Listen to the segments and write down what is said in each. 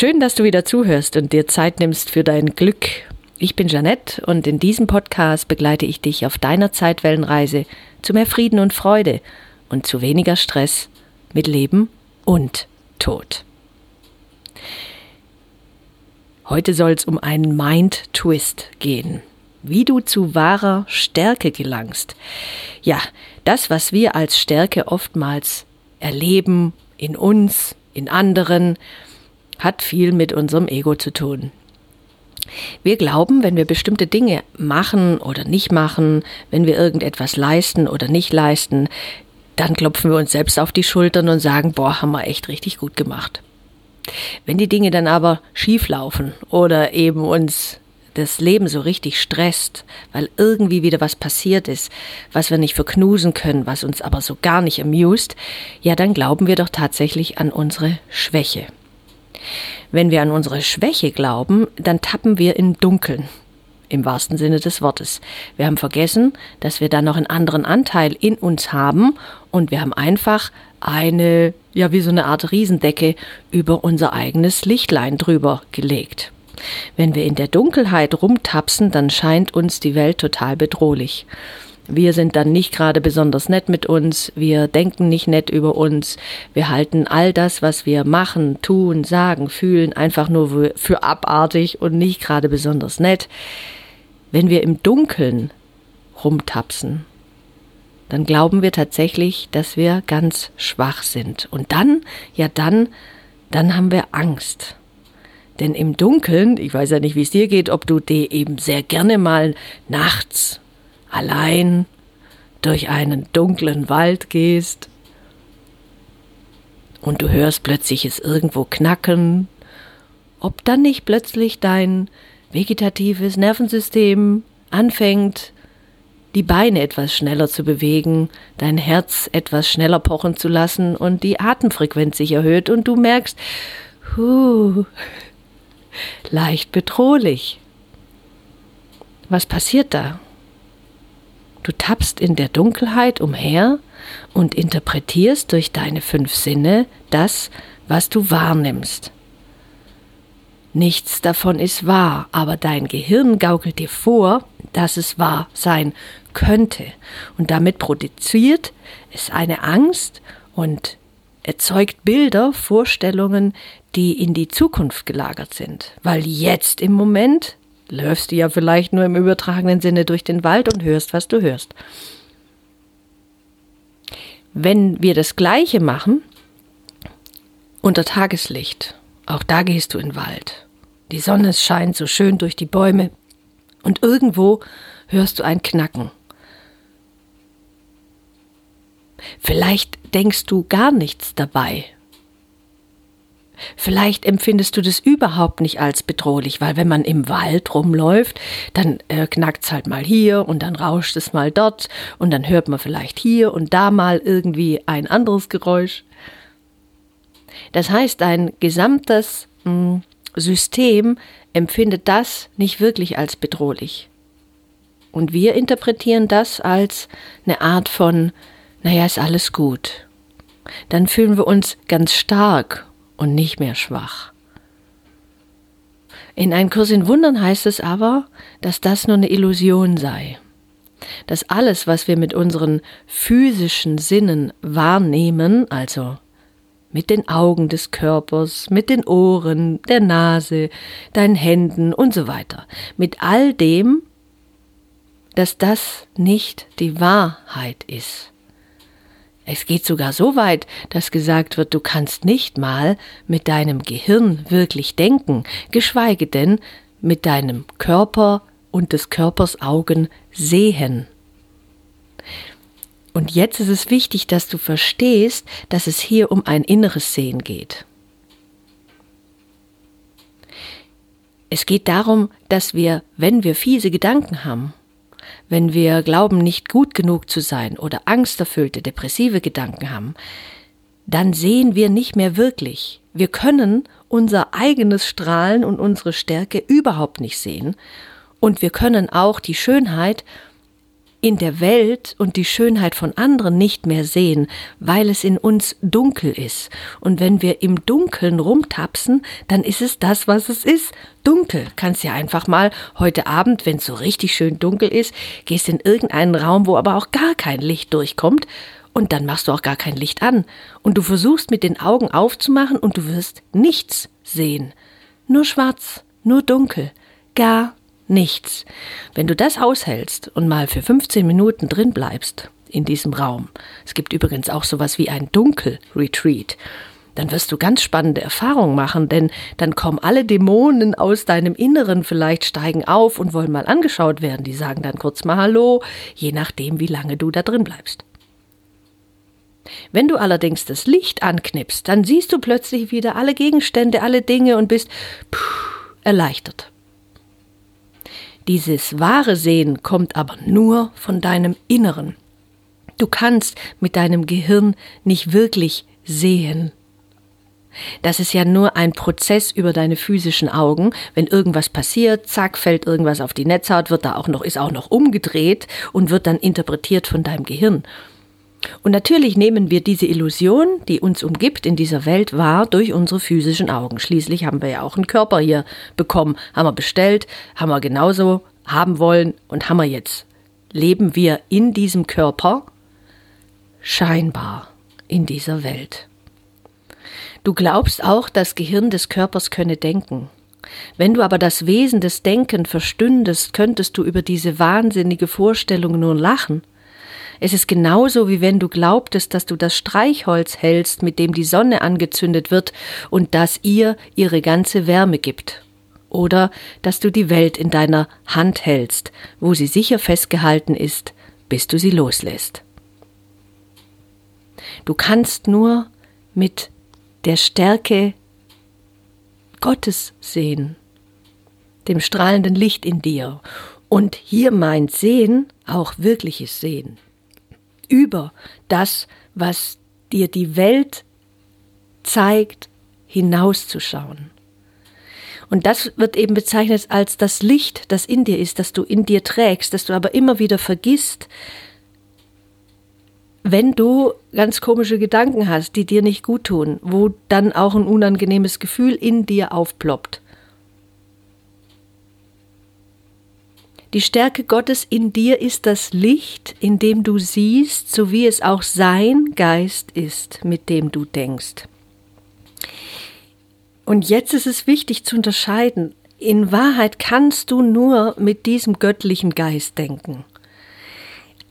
Schön, dass du wieder zuhörst und dir Zeit nimmst für dein Glück. Ich bin Janette und in diesem Podcast begleite ich dich auf deiner Zeitwellenreise zu mehr Frieden und Freude und zu weniger Stress mit Leben und Tod. Heute soll es um einen Mind-Twist gehen. Wie du zu wahrer Stärke gelangst. Ja, das, was wir als Stärke oftmals erleben, in uns, in anderen, hat viel mit unserem Ego zu tun. Wir glauben, wenn wir bestimmte Dinge machen oder nicht machen, wenn wir irgendetwas leisten oder nicht leisten, dann klopfen wir uns selbst auf die Schultern und sagen, boah, haben wir echt richtig gut gemacht. Wenn die Dinge dann aber schief laufen oder eben uns das Leben so richtig stresst, weil irgendwie wieder was passiert ist, was wir nicht verknusen können, was uns aber so gar nicht amused, ja, dann glauben wir doch tatsächlich an unsere Schwäche. Wenn wir an unsere Schwäche glauben, dann tappen wir im Dunkeln. Im wahrsten Sinne des Wortes. Wir haben vergessen, dass wir da noch einen anderen Anteil in uns haben und wir haben einfach eine, ja, wie so eine Art Riesendecke über unser eigenes Lichtlein drüber gelegt. Wenn wir in der Dunkelheit rumtapsen, dann scheint uns die Welt total bedrohlich. Wir sind dann nicht gerade besonders nett mit uns, wir denken nicht nett über uns, wir halten all das, was wir machen, tun, sagen, fühlen, einfach nur für abartig und nicht gerade besonders nett. Wenn wir im Dunkeln rumtapsen, dann glauben wir tatsächlich, dass wir ganz schwach sind. Und dann, ja dann, dann haben wir Angst. Denn im Dunkeln, ich weiß ja nicht, wie es dir geht, ob du dir eben sehr gerne mal nachts allein durch einen dunklen Wald gehst und du hörst plötzlich es irgendwo knacken, ob dann nicht plötzlich dein vegetatives Nervensystem anfängt, die Beine etwas schneller zu bewegen, dein Herz etwas schneller pochen zu lassen und die Atemfrequenz sich erhöht und du merkst, huh, leicht bedrohlich. Was passiert da? Du tappst in der Dunkelheit umher und interpretierst durch deine fünf Sinne das, was du wahrnimmst. Nichts davon ist wahr, aber dein Gehirn gaukelt dir vor, dass es wahr sein könnte. Und damit produziert es eine Angst und erzeugt Bilder, Vorstellungen, die in die Zukunft gelagert sind. Weil jetzt im Moment läufst du ja vielleicht nur im übertragenen Sinne durch den Wald und hörst, was du hörst. Wenn wir das Gleiche machen, unter Tageslicht, auch da gehst du in den Wald. Die Sonne scheint so schön durch die Bäume und irgendwo hörst du ein Knacken. Vielleicht denkst du gar nichts dabei, Vielleicht empfindest du das überhaupt nicht als bedrohlich, weil wenn man im Wald rumläuft, dann äh, knackt es halt mal hier und dann rauscht es mal dort und dann hört man vielleicht hier und da mal irgendwie ein anderes Geräusch. Das heißt, dein gesamtes mh, hm, System empfindet das nicht wirklich als bedrohlich. Und wir interpretieren das als eine Art von, naja, ist alles gut. Dann fühlen wir uns ganz stark und nicht mehr schwach. In Ein Kurs in Wundern heißt es aber, dass das nur eine Illusion sei. Dass alles, was wir mit unseren physischen Sinnen wahrnehmen, also mit den Augen des Körpers, mit den Ohren, der Nase, deinen Händen und so weiter, mit all dem, dass das nicht die Wahrheit ist. Es geht sogar so weit, dass gesagt wird, du kannst nicht mal mit deinem Gehirn wirklich denken, geschweige denn mit deinem Körper und des Körpers Augen sehen. Und jetzt ist es wichtig, dass du verstehst, dass es hier um ein inneres Sehen geht. Es geht darum, dass wir, wenn wir fiese Gedanken haben, wenn wir glauben, nicht gut genug zu sein oder angsterfüllte, depressive Gedanken haben, dann sehen wir nicht mehr wirklich. Wir können unser eigenes Strahlen und unsere Stärke überhaupt nicht sehen. Und wir können auch die Schönheit in der Welt und die Schönheit von anderen nicht mehr sehen, weil es in uns dunkel ist. Und wenn wir im Dunkeln rumtapsen, dann ist es das, was es ist. Dunkel. Kannst ja einfach mal heute Abend, wenn es so richtig schön dunkel ist, gehst in irgendeinen Raum, wo aber auch gar kein Licht durchkommt und dann machst du auch gar kein Licht an. Und du versuchst mit den Augen aufzumachen und du wirst nichts sehen. Nur schwarz, nur dunkel, gar nichts. Wenn du das aushältst und mal für 15 Minuten drin bleibst in diesem Raum, es gibt übrigens auch sowas wie ein Dunkel-Retreat, dann wirst du ganz spannende Erfahrungen machen, denn dann kommen alle Dämonen aus deinem Inneren vielleicht steigen auf und wollen mal angeschaut werden. Die sagen dann kurz mal Hallo, je nachdem, wie lange du da drin bleibst. Wenn du allerdings das Licht anknipst, dann siehst du plötzlich wieder alle Gegenstände, alle Dinge und bist erleichtert. Dieses wahre Sehen kommt aber nur von deinem Inneren. Du kannst mit deinem Gehirn nicht wirklich sehen. Das ist ja nur ein Prozess über deine physischen Augen. Wenn irgendwas passiert, zack, fällt irgendwas auf die Netzhaut, wird da auch noch, ist auch noch umgedreht und wird dann interpretiert von deinem Gehirn. Und natürlich nehmen wir diese Illusion, die uns umgibt in dieser Welt, wahr durch unsere physischen Augen. Schließlich haben wir ja auch einen Körper hier bekommen, haben wir bestellt, haben wir genauso haben wollen und haben wir jetzt. Leben wir in diesem Körper? Scheinbar in dieser Welt. Du glaubst auch, das Gehirn des Körpers könne denken. Wenn du aber das Wesen des Denken verstündest, könntest du über diese wahnsinnige Vorstellung nur lachen. Es ist genauso, wie wenn du glaubtest, dass du das Streichholz hältst, mit dem die Sonne angezündet wird und das ihr ihre ganze Wärme gibt. Oder dass du die Welt in deiner Hand hältst, wo sie sicher festgehalten ist, bis du sie loslässt. Du kannst nur mit der Stärke Gottes sehen, dem strahlenden Licht in dir. Und hier meint Sehen auch wirkliches Sehen über das, was dir die Welt zeigt, hinauszuschauen. Und das wird eben bezeichnet als das Licht, das in dir ist, das du in dir trägst, das du aber immer wieder vergisst, wenn du ganz komische Gedanken hast, die dir nicht gut tun, wo dann auch ein unangenehmes Gefühl in dir aufploppt. Die Stärke Gottes in dir ist das Licht, in dem du siehst, so wie es auch sein Geist ist, mit dem du denkst. Und jetzt ist es wichtig zu unterscheiden. In Wahrheit kannst du nur mit diesem göttlichen Geist denken.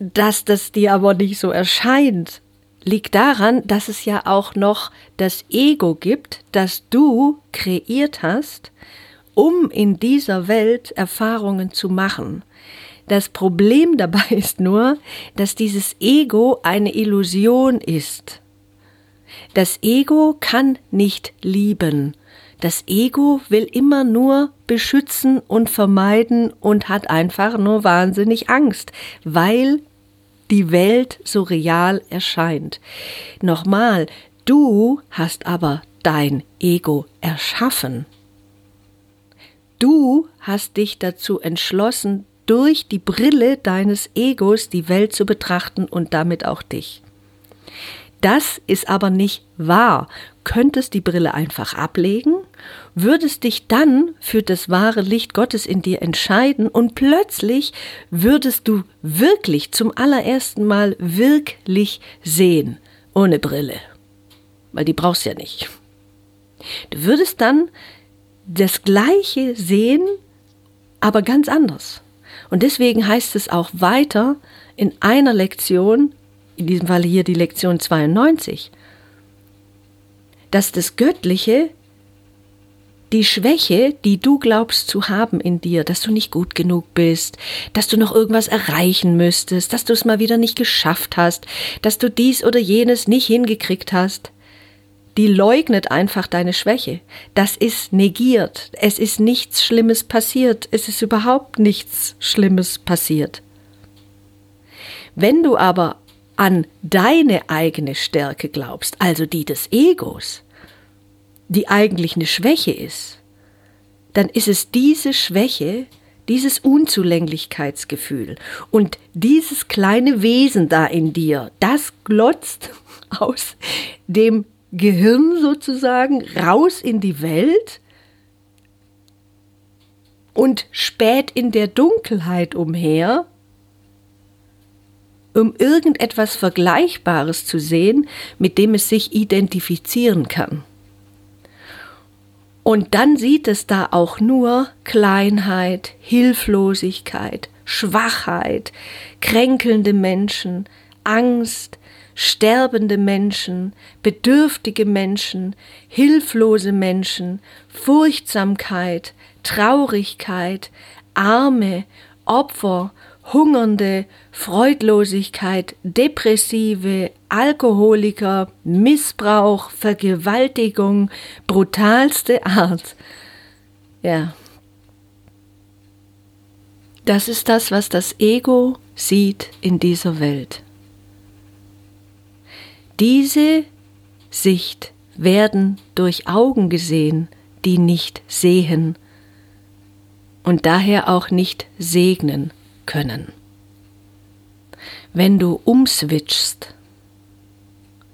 Dass das dir aber nicht so erscheint, liegt daran, dass es ja auch noch das Ego gibt, das du kreiert hast, um in dieser Welt Erfahrungen zu machen. Das Problem dabei ist nur, dass dieses Ego eine Illusion ist. Das Ego kann nicht lieben. Das Ego will immer nur beschützen und vermeiden und hat einfach nur wahnsinnig Angst, weil die Welt so real erscheint. Nochmal, du hast aber dein Ego erschaffen. Du hast dich dazu entschlossen, durch die Brille deines Egos die Welt zu betrachten und damit auch dich. Das ist aber nicht wahr. Könntest die Brille einfach ablegen, würdest dich dann für das wahre Licht Gottes in dir entscheiden und plötzlich würdest du wirklich zum allerersten Mal wirklich sehen, ohne Brille. Weil die brauchst ja nicht. Du würdest dann das Gleiche sehen, aber ganz anders. Und deswegen heißt es auch weiter in einer Lektion, in diesem Fall hier die Lektion 92, dass das Göttliche die Schwäche, die du glaubst zu haben in dir, dass du nicht gut genug bist, dass du noch irgendwas erreichen müsstest, dass du es mal wieder nicht geschafft hast, dass du dies oder jenes nicht hingekriegt hast, die leugnet einfach deine Schwäche. Das ist negiert. Es ist nichts Schlimmes passiert. Es ist überhaupt nichts Schlimmes passiert. Wenn du aber an deine eigene Stärke glaubst, also die des Egos, die eigentlich eine Schwäche ist, dann ist es diese Schwäche, dieses Unzulänglichkeitsgefühl und dieses kleine Wesen da in dir, das glotzt aus dem Gehirn sozusagen raus in die Welt und späht in der Dunkelheit umher, um irgendetwas Vergleichbares zu sehen, mit dem es sich identifizieren kann. Und dann sieht es da auch nur Kleinheit, Hilflosigkeit, Schwachheit, kränkelnde Menschen, Angst, sterbende Menschen, bedürftige Menschen, hilflose Menschen, Furchtsamkeit, Traurigkeit, Arme, Opfer, Hungernde, Freudlosigkeit, Depressive, Alkoholiker, Missbrauch, Vergewaltigung, brutalste Art. Ja. Das ist das, was das Ego sieht in dieser Welt. Diese Sicht werden durch Augen gesehen, die nicht sehen und daher auch nicht segnen können. Wenn du umswitchst,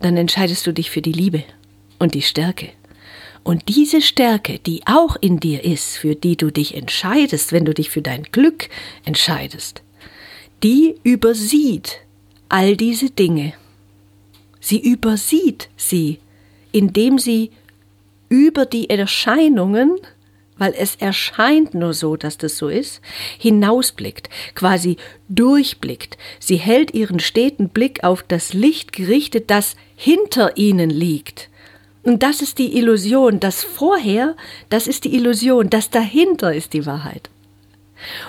dann entscheidest du dich für die Liebe und die Stärke. Und diese Stärke, die auch in dir ist, für die du dich entscheidest, wenn du dich für dein Glück entscheidest, die übersieht all diese Dinge Sie übersieht sie, indem sie über die Erscheinungen, weil es erscheint nur so, dass das so ist, hinausblickt, quasi durchblickt. Sie hält ihren steten Blick auf das Licht gerichtet, das hinter ihnen liegt. Und das ist die Illusion, das vorher, das ist die Illusion, das dahinter ist die Wahrheit.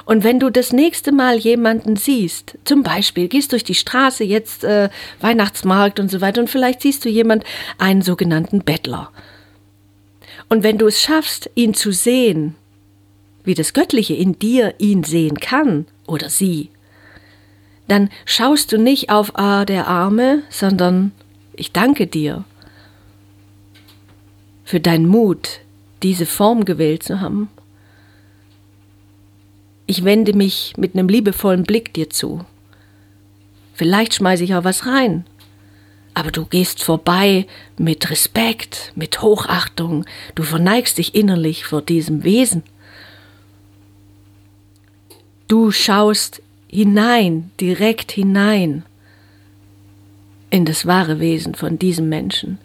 Und wenn du das nächste Mal jemanden siehst, zum Beispiel gehst durch die Straße, jetzt äh, Weihnachtsmarkt und so weiter, und vielleicht siehst du jemand, einen sogenannten Bettler. Und wenn du es schaffst, ihn zu sehen, wie das Göttliche in dir ihn sehen kann oder sie, dann schaust du nicht auf ah, der Arme, sondern ich danke dir für deinen Mut, diese Form gewählt zu haben ich wende mich mit einem liebevollen Blick dir zu. Vielleicht schmeiße ich auch was rein. Aber du gehst vorbei mit Respekt, mit Hochachtung, du verneigst dich innerlich vor diesem Wesen. Du schaust hinein, direkt hinein in das wahre Wesen von diesem Menschen.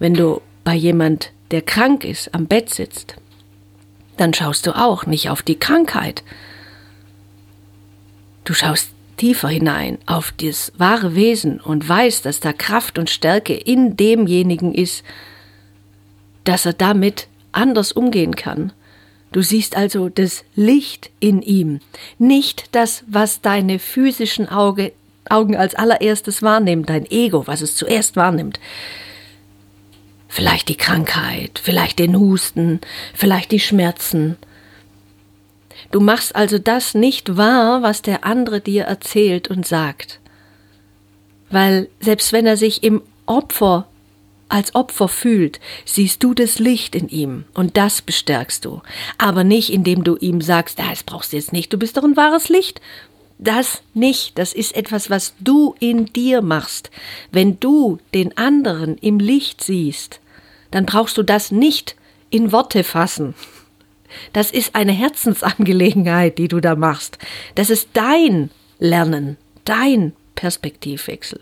Wenn du bei jemand, der krank ist, am Bett sitzt, dann schaust du auch nicht auf die Krankheit, Du schaust tiefer hinein auf das wahre Wesen und weißt, dass da Kraft und Stärke in demjenigen ist, dass er damit anders umgehen kann. Du siehst also das Licht in ihm, nicht das, was deine physischen Auge, Augen als allererstes wahrnehmen, dein Ego, was es zuerst wahrnimmt. Vielleicht die Krankheit, vielleicht den Husten, vielleicht die Schmerzen, Du machst also das nicht wahr, was der andere dir erzählt und sagt. Weil selbst wenn er sich im Opfer als Opfer fühlt, siehst du das Licht in ihm und das bestärkst du. Aber nicht, indem du ihm sagst, ah, das brauchst du jetzt nicht, du bist doch ein wahres Licht. Das nicht, das ist etwas, was du in dir machst. Wenn du den anderen im Licht siehst, dann brauchst du das nicht in Worte fassen. Das ist eine Herzensangelegenheit, die du da machst. Das ist dein Lernen, dein Perspektivwechsel.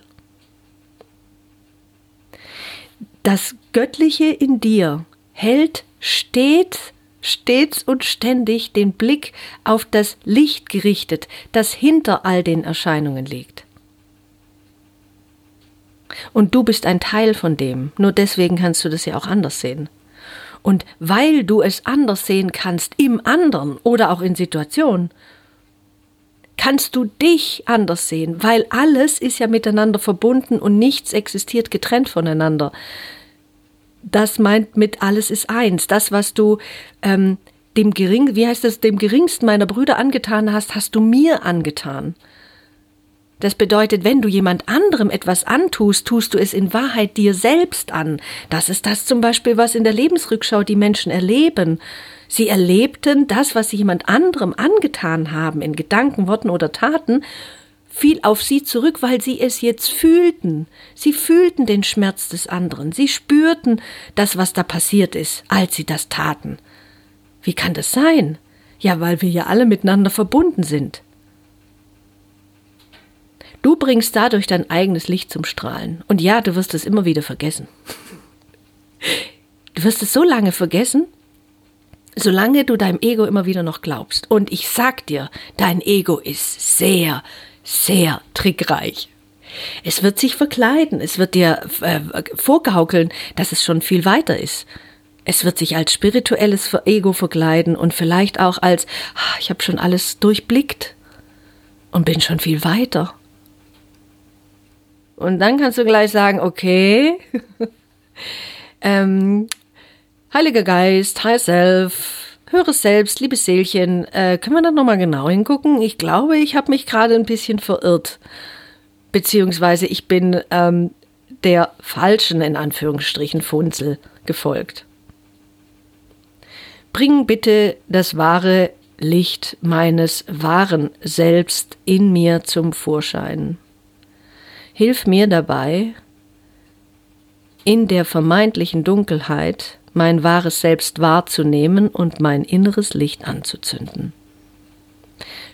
Das Göttliche in dir hält stets, stets und ständig den Blick auf das Licht gerichtet, das hinter all den Erscheinungen liegt. Und du bist ein Teil von dem, nur deswegen kannst du das ja auch anders sehen. Und weil du es anders sehen kannst im anderen oder auch in Situationen, kannst du dich anders sehen, weil alles ist ja miteinander verbunden und nichts existiert getrennt voneinander. das meint mit alles ist eins. Das, was du ähm, dem gering, wie heißt das, dem geringsten meiner Brüder angetan hast, hast du mir angetan. Das bedeutet, wenn du jemand anderem etwas antust, tust du es in Wahrheit dir selbst an. Das ist das zum Beispiel, was in der Lebensrückschau die Menschen erleben. Sie erlebten das, was sie jemand anderem angetan haben, in Gedanken, Worten oder Taten, fiel auf sie zurück, weil sie es jetzt fühlten. Sie fühlten den Schmerz des anderen. Sie spürten das, was da passiert ist, als sie das taten. Wie kann das sein? Ja, weil wir ja alle miteinander verbunden sind. Du bringst dadurch dein eigenes Licht zum Strahlen. Und ja, du wirst es immer wieder vergessen. Du wirst es so lange vergessen, solange du deinem Ego immer wieder noch glaubst. Und ich sag dir, dein Ego ist sehr, sehr trickreich. Es wird sich verkleiden, es wird dir äh, vorgaukeln, dass es schon viel weiter ist. Es wird sich als spirituelles Ego verkleiden und vielleicht auch als, ah, ich habe schon alles durchblickt und bin schon viel weiter. Und dann kannst du gleich sagen, okay, ähm, Heiliger Geist, High Self, höre selbst, liebes Seelchen, äh, können wir da nochmal genau hingucken? Ich glaube, ich habe mich gerade ein bisschen verirrt. Beziehungsweise ich bin ähm, der falschen, in Anführungsstrichen, Funzel gefolgt. Bring bitte das wahre Licht meines wahren Selbst in mir zum Vorschein. Hilf mir dabei, in der vermeintlichen Dunkelheit mein wahres Selbst wahrzunehmen und mein inneres Licht anzuzünden.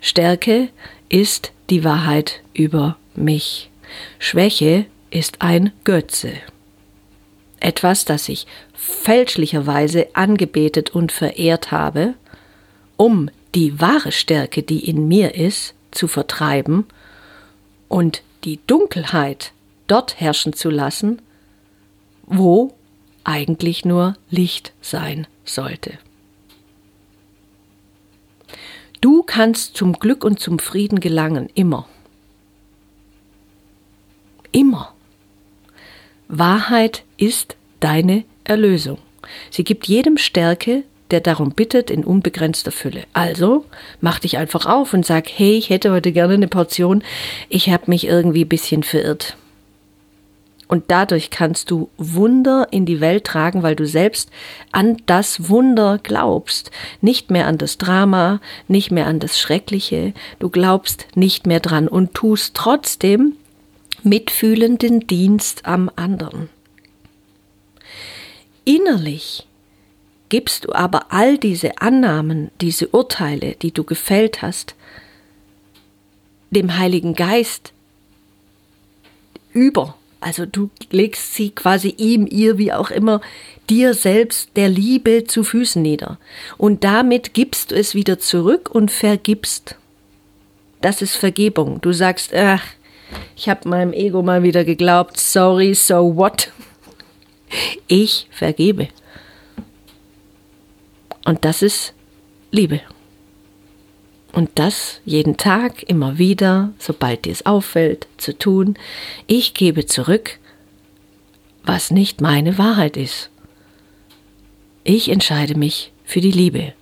Stärke ist die Wahrheit über mich. Schwäche ist ein Götze. Etwas, das ich fälschlicherweise angebetet und verehrt habe, um die wahre Stärke, die in mir ist, zu vertreiben und die Dunkelheit dort herrschen zu lassen, wo eigentlich nur Licht sein sollte. Du kannst zum Glück und zum Frieden gelangen, immer. Immer. Wahrheit ist deine Erlösung. Sie gibt jedem Stärke, der darum bittet, in unbegrenzter Fülle. Also mach dich einfach auf und sag, hey, ich hätte heute gerne eine Portion, ich habe mich irgendwie ein bisschen verirrt. Und dadurch kannst du Wunder in die Welt tragen, weil du selbst an das Wunder glaubst. Nicht mehr an das Drama, nicht mehr an das Schreckliche. Du glaubst nicht mehr dran und tust trotzdem mitfühlenden Dienst am anderen. Innerlich gibst du aber all diese Annahmen, diese Urteile, die du gefällt hast, dem Heiligen Geist über. Also du legst sie quasi ihm, ihr, wie auch immer, dir selbst der Liebe zu Füßen nieder. Und damit gibst du es wieder zurück und vergibst. Das ist Vergebung. Du sagst, ach, ich habe meinem Ego mal wieder geglaubt, sorry, so what? Ich vergebe. Und das ist Liebe. Und das jeden Tag, immer wieder, sobald dir es auffällt, zu tun. Ich gebe zurück, was nicht meine Wahrheit ist. Ich entscheide mich für die Liebe.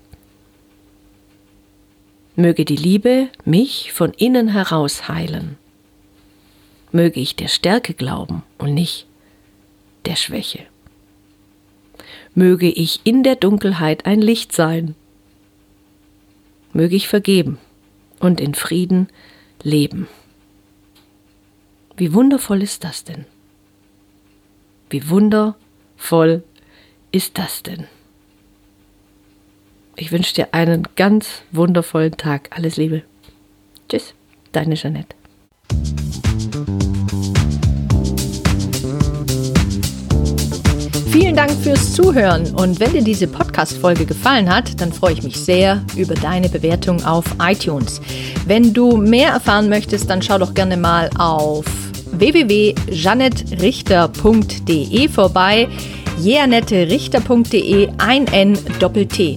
Möge die Liebe mich von innen heraus heilen. Möge ich der Stärke glauben und nicht der Schwäche möge ich in der Dunkelheit ein Licht sein. Möge ich vergeben und in Frieden leben. Wie wundervoll ist das denn? Wie wundervoll ist das denn? Ich wünsche dir einen ganz wundervollen Tag. Alles Liebe. Tschüss, deine Jeanette. Vielen Dank fürs Zuhören und wenn dir diese Podcast-Folge gefallen hat, dann freue ich mich sehr über deine Bewertung auf iTunes. Wenn du mehr erfahren möchtest, dann schau doch gerne mal auf www.janettrichter.de vorbei. jeanetterichter.de ein N Doppel T.